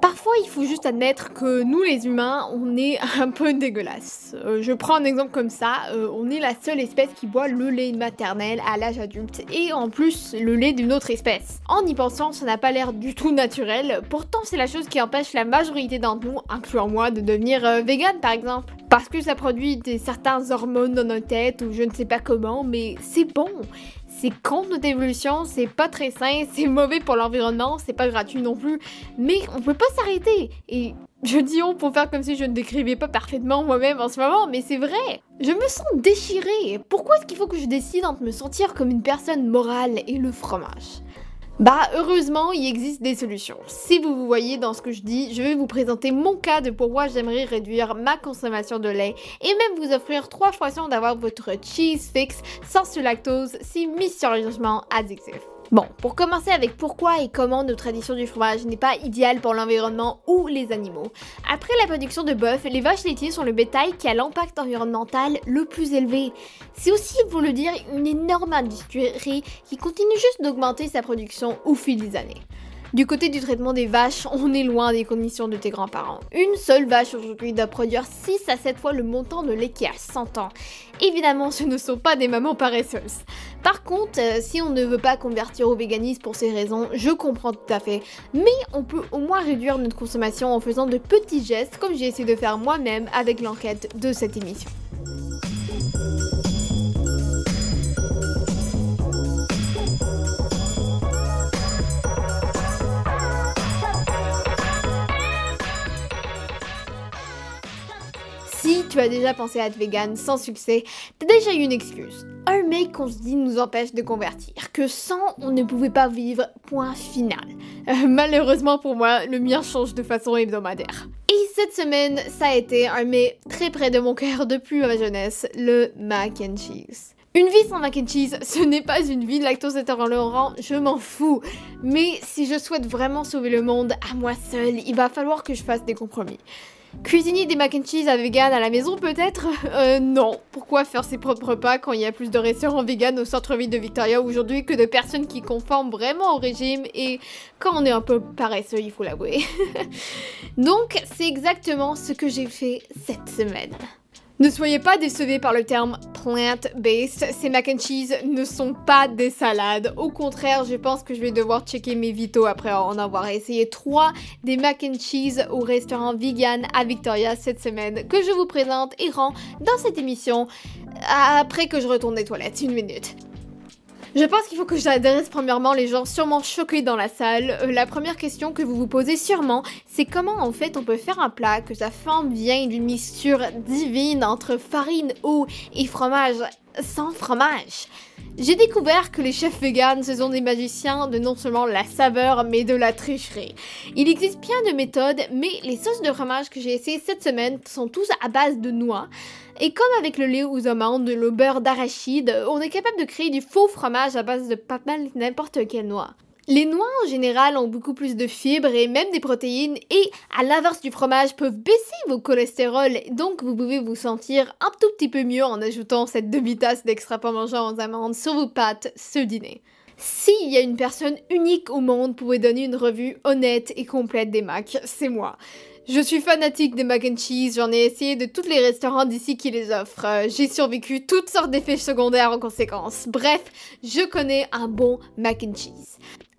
Parfois, il faut juste admettre que nous, les humains, on est un peu dégueulasse. Euh, je prends un exemple comme ça. euh, on est la seule espèce qui boit le lait maternel à l'âge adulte. Et en plus, le lait d'une autre espèce. En y pensant, ça n'a pas l'air du tout naturel. Pourtant, c'est la chose qui empêche la majorité d'entre nous, incluant moi, de devenir euh, vegan, par exemple. Parce que ça produit des certains hormones dans nos têtes ou je ne sais pas comment, mais c'est bon. C'est contre notre évolution, c'est pas très sain, c'est mauvais pour l'environnement, c'est pas gratuit non plus, mais on peut pas s'arrêter. Et je dis on pour faire comme si je ne décrivais pas parfaitement moi-même en ce moment, mais c'est vrai. Je me sens déchirée. Pourquoi est-ce qu'il faut que je décide entre me sentir comme une personne morale et le fromage? Bah heureusement, il existe des solutions. Si vous vous voyez dans ce que je dis, je vais vous présenter mon cas de pourquoi j'aimerais réduire ma consommation de lait et même vous offrir trois façons d'avoir votre cheese fix sans ce lactose si mystérieusement addictif. Bon, pour commencer avec pourquoi et comment notre tradition du fromage n'est pas idéale pour l'environnement ou les animaux. Après la production de bœuf, les vaches laitiers sont le bétail qui a l'impact environnemental le plus élevé. C'est aussi, pour le dire, une énorme industrie qui continue juste d'augmenter sa production au fil des années. Du côté du traitement des vaches, on est loin des conditions de tes grands-parents. Une seule vache aujourd'hui doit produire 6 à 7 fois le montant de lait qui a 100 ans. Évidemment, ce ne sont pas des mamans paresseuses. Par contre, euh, si on ne veut pas convertir au véganisme pour ces raisons, je comprends tout à fait. Mais on peut au moins réduire notre consommation en faisant de petits gestes comme j'ai essayé de faire moi-même avec l'enquête de cette émission. Tu as déjà pensé à être vegan sans succès, t'as déjà eu une excuse. Un mec qu'on se dit nous empêche de convertir, que sans on ne pouvait pas vivre, point final. Euh, malheureusement pour moi, le mien change de façon hebdomadaire. Et cette semaine, ça a été un mets très près de mon cœur depuis ma jeunesse, le mac and cheese. Une vie sans mac and cheese, ce n'est pas une vie lactose intolérant, je m'en fous. Mais si je souhaite vraiment sauver le monde à moi seule, il va falloir que je fasse des compromis. Cuisiner des mac and cheese à vegan à la maison peut-être? Euh non. Pourquoi faire ses propres repas quand il y a plus de restaurants vegan au centre-ville de Victoria aujourd'hui que de personnes qui conforment vraiment au régime et quand on est un peu paresseux, il faut l'avouer. Donc c'est exactement ce que j'ai fait cette semaine. Ne soyez pas décevés par le terme plant-based, ces mac and cheese ne sont pas des salades. Au contraire, je pense que je vais devoir checker mes vitaux après en avoir essayé trois des mac and cheese au restaurant vegan à Victoria cette semaine que je vous présente et rends dans cette émission après que je retourne des toilettes. Une minute. Je pense qu'il faut que j'adresse premièrement les gens sûrement choqués dans la salle. Euh, la première question que vous vous posez sûrement, c'est comment en fait on peut faire un plat que sa forme vient d'une mixture divine entre farine, eau et fromage? Sans fromage. J'ai découvert que les chefs véganes, ce sont des magiciens de non seulement la saveur, mais de la tricherie. Il existe plein de méthodes, mais les sauces de fromage que j'ai essayées cette semaine sont tous à base de noix. Et comme avec le lait aux amandes, le beurre d'arachide, on est capable de créer du faux fromage à base de pas mal n'importe quelle noix. Les noix en général ont beaucoup plus de fibres et même des protéines et à l'inverse du fromage peuvent baisser vos cholestérol donc vous pouvez vous sentir un tout petit peu mieux en ajoutant cette demi-tasse d'extra parmesan aux amandes sur vos pâtes ce dîner. S'il y a une personne unique au monde pour vous donner une revue honnête et complète des macs, c'est moi. Je suis fanatique des mac and cheese, j'en ai essayé de tous les restaurants d'ici qui les offrent. Euh, J'ai survécu toutes sortes d'effets secondaires en conséquence. Bref, je connais un bon mac and cheese.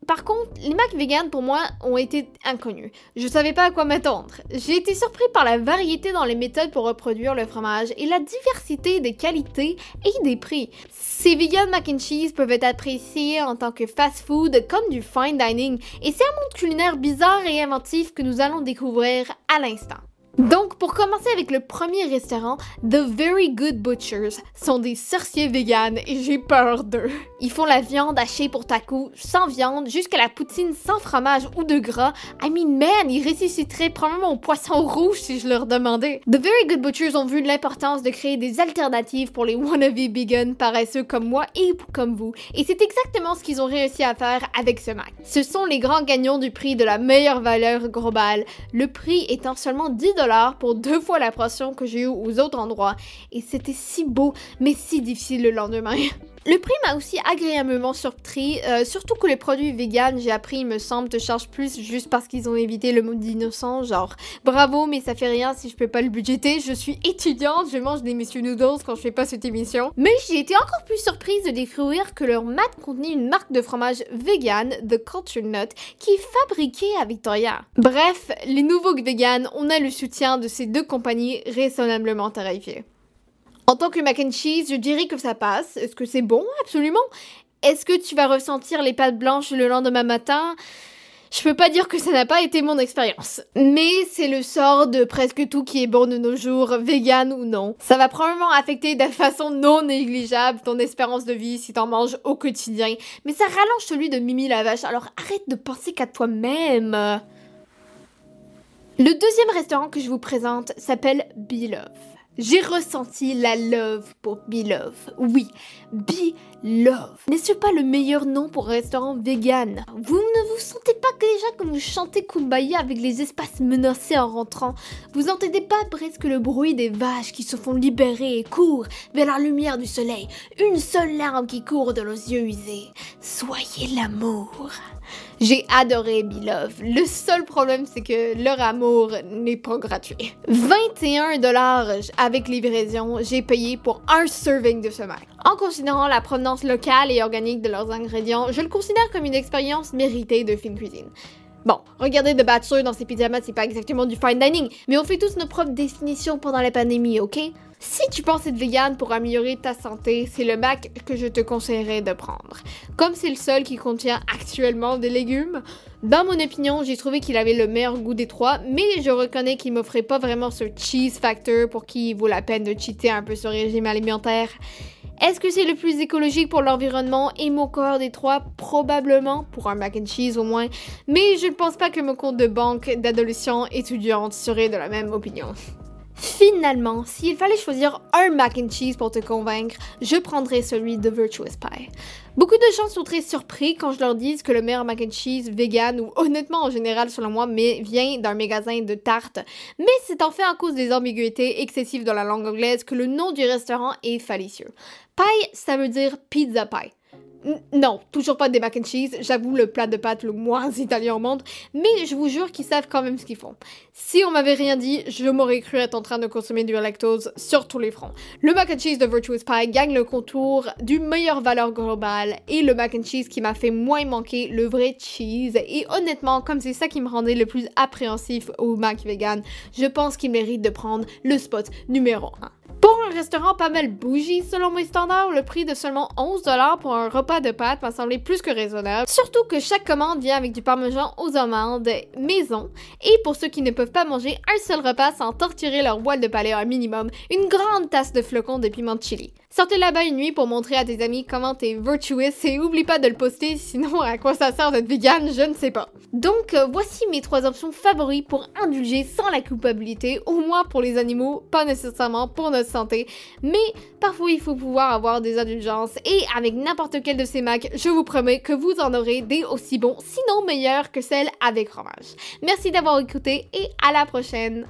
Par contre, les macs vegan pour moi ont été inconnus. Je savais pas à quoi m'attendre. J'ai été surpris par la variété dans les méthodes pour reproduire le fromage et la diversité des qualités et des prix. Ces vegan mac and cheese peuvent être appréciés en tant que fast food comme du fine dining et c'est un monde culinaire bizarre et inventif que nous allons découvrir à l'instant. Donc, pour commencer avec le premier restaurant, The Very Good Butchers sont des sorciers véganes et j'ai peur d'eux. Ils font la viande hachée pour taco, sans viande, jusqu'à la poutine sans fromage ou de gras. I mean, man, ils ressusciteraient probablement au poisson rouge si je leur demandais. The Very Good Butchers ont vu l'importance de créer des alternatives pour les wannabe vegan paresseux comme moi et comme vous. Et c'est exactement ce qu'ils ont réussi à faire avec ce Mac. Ce sont les grands gagnants du prix de la meilleure valeur globale, le prix étant seulement 10 pour deux fois la portion que j'ai eue aux autres endroits. Et c'était si beau, mais si difficile le lendemain. Le prix m'a aussi agréablement surpris, euh, surtout que les produits vegan, j'ai appris, me semble, te chargent plus juste parce qu'ils ont évité le mode innocent. Genre, bravo, mais ça fait rien si je peux pas le budgéter. Je suis étudiante, je mange des Monsieur Noodles quand je fais pas cette émission. Mais j'ai été encore plus surprise de découvrir que leur mat contenait une marque de fromage vegan, The Culture Nut, qui est fabriquée à Victoria. Bref, les nouveaux vegan, on a le soutien de ces deux compagnies raisonnablement terrifiées. En tant que mac and cheese, je dirais que ça passe. Est-ce que c'est bon? Absolument. Est-ce que tu vas ressentir les pâtes blanches le lendemain matin? Je peux pas dire que ça n'a pas été mon expérience. Mais c'est le sort de presque tout qui est bon de nos jours, vegan ou non. Ça va probablement affecter de façon non négligeable ton espérance de vie si t'en manges au quotidien. Mais ça rallonge celui de Mimi la vache, alors arrête de penser qu'à toi-même. Le deuxième restaurant que je vous présente s'appelle Beloved. J'ai ressenti la love pour Be Love. Oui, Be Love. N'est-ce pas le meilleur nom pour un restaurant vegan? Vous ne vous sentez pas déjà comme vous chantez Kumbaya avec les espaces menacés en rentrant? Vous n'entendez pas presque le bruit des vaches qui se font libérer et courent vers la lumière du soleil? Une seule larme qui court de leurs yeux usés. Soyez l'amour. J'ai adoré Love. Le seul problème, c'est que leur amour n'est pas gratuit. 21 dollars avec livraison, j'ai payé pour un serving de ce. En considérant la provenance locale et organique de leurs ingrédients, je le considère comme une expérience méritée de fine cuisine. Bon, regardez The Bachelor dans ses pyjamas, c'est pas exactement du fine dining, mais on fait tous nos propres définitions pendant la pandémie, ok? Si tu penses être vegan pour améliorer ta santé, c'est le Mac que je te conseillerais de prendre. Comme c'est le seul qui contient actuellement des légumes, dans mon opinion, j'ai trouvé qu'il avait le meilleur goût des trois, mais je reconnais qu'il m'offrait pas vraiment ce cheese factor pour qui il vaut la peine de cheater un peu sur régime alimentaire. Est-ce que c'est le plus écologique pour l'environnement? Et mon corps des trois Probablement, pour un mac and cheese au moins, mais je ne pense pas que mon compte de banque d'adolescent étudiante serait de la même opinion. Finalement, s'il fallait choisir un mac and cheese pour te convaincre, je prendrais celui de Virtuous Pie. Beaucoup de gens sont très surpris quand je leur dis que le meilleur mac and cheese vegan, ou honnêtement en général selon moi, mais vient d'un magasin de tartes. Mais c'est en fait à cause des ambiguïtés excessives dans la langue anglaise que le nom du restaurant est fallacieux. Pie, ça veut dire pizza pie non, toujours pas des mac and cheese. J'avoue, le plat de pâtes le moins italien au monde. Mais je vous jure qu'ils savent quand même ce qu'ils font. Si on m'avait rien dit, je m'aurais cru être en train de consommer du lactose sur tous les fronts. Le mac and cheese de Virtuous Pie gagne le contour du meilleur valeur globale et le mac and cheese qui m'a fait moins manquer le vrai cheese. Et honnêtement, comme c'est ça qui me rendait le plus appréhensif au mac vegan, je pense qu'il mérite de prendre le spot numéro 1. Un restaurant pas mal bougie selon mes standards, le prix de seulement 11$ pour un repas de pâtes m'a semblé plus que raisonnable. Surtout que chaque commande vient avec du parmesan aux amandes maison. Et pour ceux qui ne peuvent pas manger un seul repas sans torturer leur voile de palais un minimum, une grande tasse de flocons de piment de chili. Sortez là-bas une nuit pour montrer à tes amis comment t'es virtuous et oublie pas de le poster, sinon à quoi ça sert d'être vegan, je ne sais pas. Donc euh, voici mes trois options favoris pour indulger sans la culpabilité, au moins pour les animaux, pas nécessairement pour notre santé, mais parfois il faut pouvoir avoir des indulgences et avec n'importe quel de ces macs, je vous promets que vous en aurez des aussi bons, sinon meilleurs que celles avec fromage. Merci d'avoir écouté et à la prochaine!